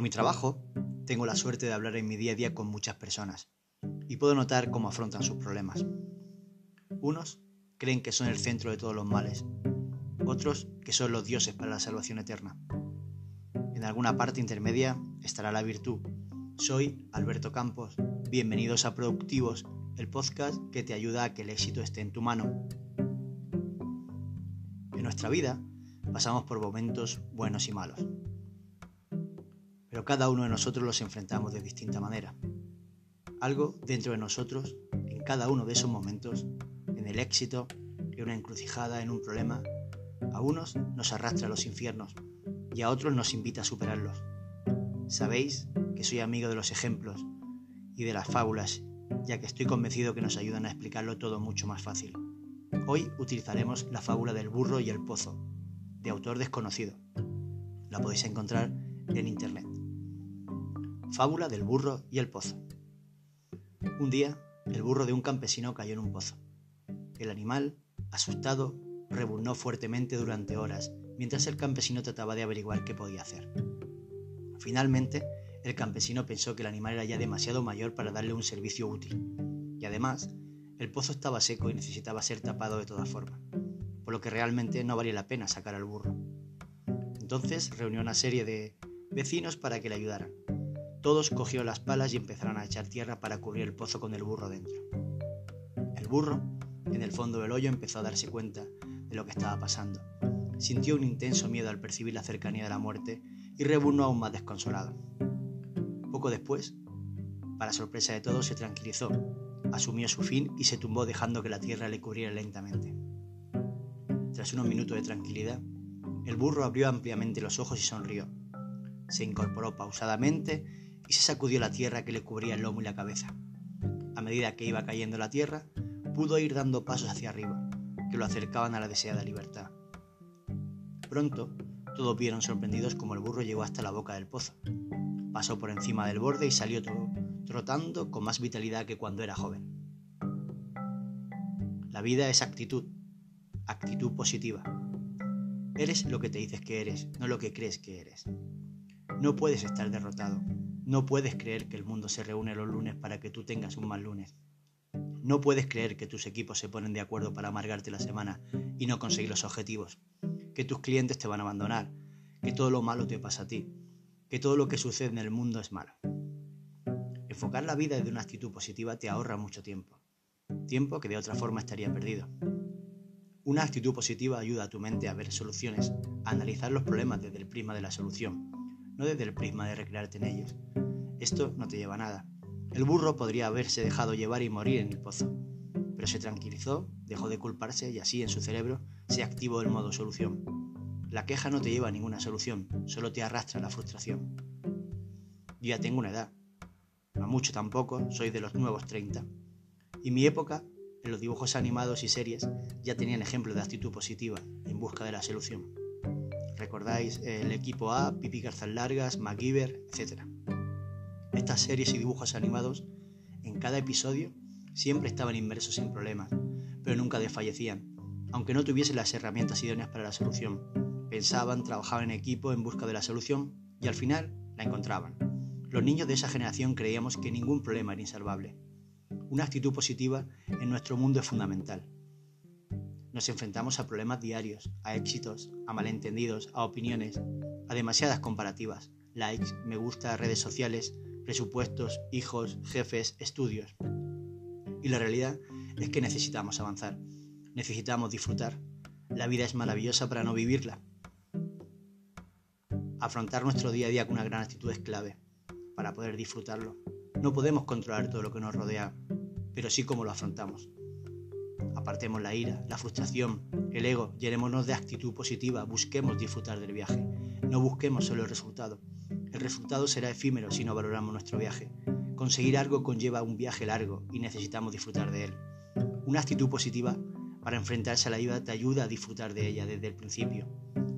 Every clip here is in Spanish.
Por mi trabajo, tengo la suerte de hablar en mi día a día con muchas personas y puedo notar cómo afrontan sus problemas. Unos creen que son el centro de todos los males, otros que son los dioses para la salvación eterna. En alguna parte intermedia estará la virtud. Soy Alberto Campos. Bienvenidos a Productivos, el podcast que te ayuda a que el éxito esté en tu mano. En nuestra vida pasamos por momentos buenos y malos pero cada uno de nosotros los enfrentamos de distinta manera. Algo dentro de nosotros, en cada uno de esos momentos, en el éxito, en una encrucijada, en un problema, a unos nos arrastra a los infiernos y a otros nos invita a superarlos. Sabéis que soy amigo de los ejemplos y de las fábulas, ya que estoy convencido que nos ayudan a explicarlo todo mucho más fácil. Hoy utilizaremos la fábula del burro y el pozo, de autor desconocido. La podéis encontrar en internet. Fábula del burro y el pozo. Un día, el burro de un campesino cayó en un pozo. El animal, asustado, rebuznó fuertemente durante horas mientras el campesino trataba de averiguar qué podía hacer. Finalmente, el campesino pensó que el animal era ya demasiado mayor para darle un servicio útil, y además, el pozo estaba seco y necesitaba ser tapado de todas formas, por lo que realmente no valía la pena sacar al burro. Entonces reunió una serie de vecinos para que le ayudaran, todos cogieron las palas y empezaron a echar tierra para cubrir el pozo con el burro dentro. El burro, en el fondo del hoyo, empezó a darse cuenta de lo que estaba pasando. Sintió un intenso miedo al percibir la cercanía de la muerte y rebuznó aún más desconsolado. Poco después, para sorpresa de todos, se tranquilizó, asumió su fin y se tumbó dejando que la tierra le cubriera lentamente. Tras unos minutos de tranquilidad, el burro abrió ampliamente los ojos y sonrió. Se incorporó pausadamente y se sacudió la tierra que le cubría el lomo y la cabeza. A medida que iba cayendo la tierra, pudo ir dando pasos hacia arriba, que lo acercaban a la deseada libertad. Pronto, todos vieron sorprendidos como el burro llegó hasta la boca del pozo. Pasó por encima del borde y salió trotando con más vitalidad que cuando era joven. La vida es actitud, actitud positiva. Eres lo que te dices que eres, no lo que crees que eres. No puedes estar derrotado, no puedes creer que el mundo se reúne los lunes para que tú tengas un mal lunes. No puedes creer que tus equipos se ponen de acuerdo para amargarte la semana y no conseguir los objetivos. Que tus clientes te van a abandonar. Que todo lo malo te pasa a ti. Que todo lo que sucede en el mundo es malo. Enfocar la vida desde una actitud positiva te ahorra mucho tiempo. Tiempo que de otra forma estaría perdido. Una actitud positiva ayuda a tu mente a ver soluciones, a analizar los problemas desde el prisma de la solución no desde el prisma de recrearte en ellos. Esto no te lleva a nada. El burro podría haberse dejado llevar y morir en el pozo, pero se tranquilizó, dejó de culparse y así en su cerebro se activó el modo solución. La queja no te lleva a ninguna solución, solo te arrastra la frustración. Yo ya tengo una edad, no mucho tampoco, soy de los nuevos 30, y mi época, en los dibujos animados y series, ya tenían ejemplos de actitud positiva en busca de la solución. Recordáis el equipo A, Pipi Garzas Largas, MacGyver, etc. Estas series y dibujos animados, en cada episodio, siempre estaban inmersos en problemas, pero nunca desfallecían, aunque no tuviesen las herramientas idóneas para la solución. Pensaban, trabajaban en equipo en busca de la solución y al final la encontraban. Los niños de esa generación creíamos que ningún problema era insalvable. Una actitud positiva en nuestro mundo es fundamental. Nos enfrentamos a problemas diarios, a éxitos, a malentendidos, a opiniones, a demasiadas comparativas, likes, me gusta, redes sociales, presupuestos, hijos, jefes, estudios. Y la realidad es que necesitamos avanzar, necesitamos disfrutar. La vida es maravillosa para no vivirla. Afrontar nuestro día a día con una gran actitud es clave para poder disfrutarlo. No podemos controlar todo lo que nos rodea, pero sí cómo lo afrontamos. Apartemos la ira, la frustración, el ego, llenémonos de actitud positiva, busquemos disfrutar del viaje. No busquemos solo el resultado. El resultado será efímero si no valoramos nuestro viaje. Conseguir algo conlleva un viaje largo y necesitamos disfrutar de él. Una actitud positiva para enfrentarse a la vida te ayuda a disfrutar de ella desde el principio.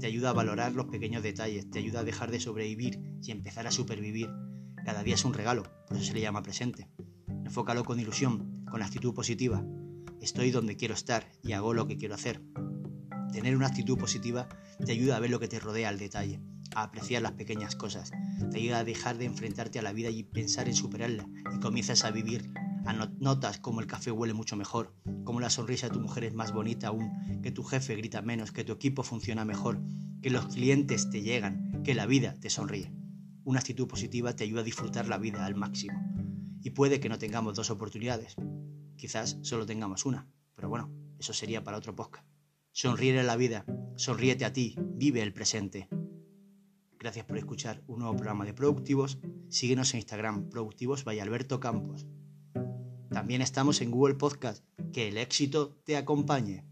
Te ayuda a valorar los pequeños detalles, te ayuda a dejar de sobrevivir y empezar a supervivir. Cada día es un regalo, por eso se le llama presente. Enfócalo con ilusión, con actitud positiva, estoy donde quiero estar y hago lo que quiero hacer. Tener una actitud positiva te ayuda a ver lo que te rodea al detalle, a apreciar las pequeñas cosas, te ayuda a dejar de enfrentarte a la vida y pensar en superarla y comienzas a vivir. Notas como el café huele mucho mejor, como la sonrisa de tu mujer es más bonita aún, que tu jefe grita menos, que tu equipo funciona mejor, que los clientes te llegan, que la vida te sonríe. Una actitud positiva te ayuda a disfrutar la vida al máximo. Y puede que no tengamos dos oportunidades, quizás solo tengamos una, pero bueno, eso sería para otro podcast. Sonríe la vida, sonríete a ti, vive el presente. Gracias por escuchar un nuevo programa de Productivos. Síguenos en Instagram, Productivos by Alberto Campos. También estamos en Google Podcast. Que el éxito te acompañe.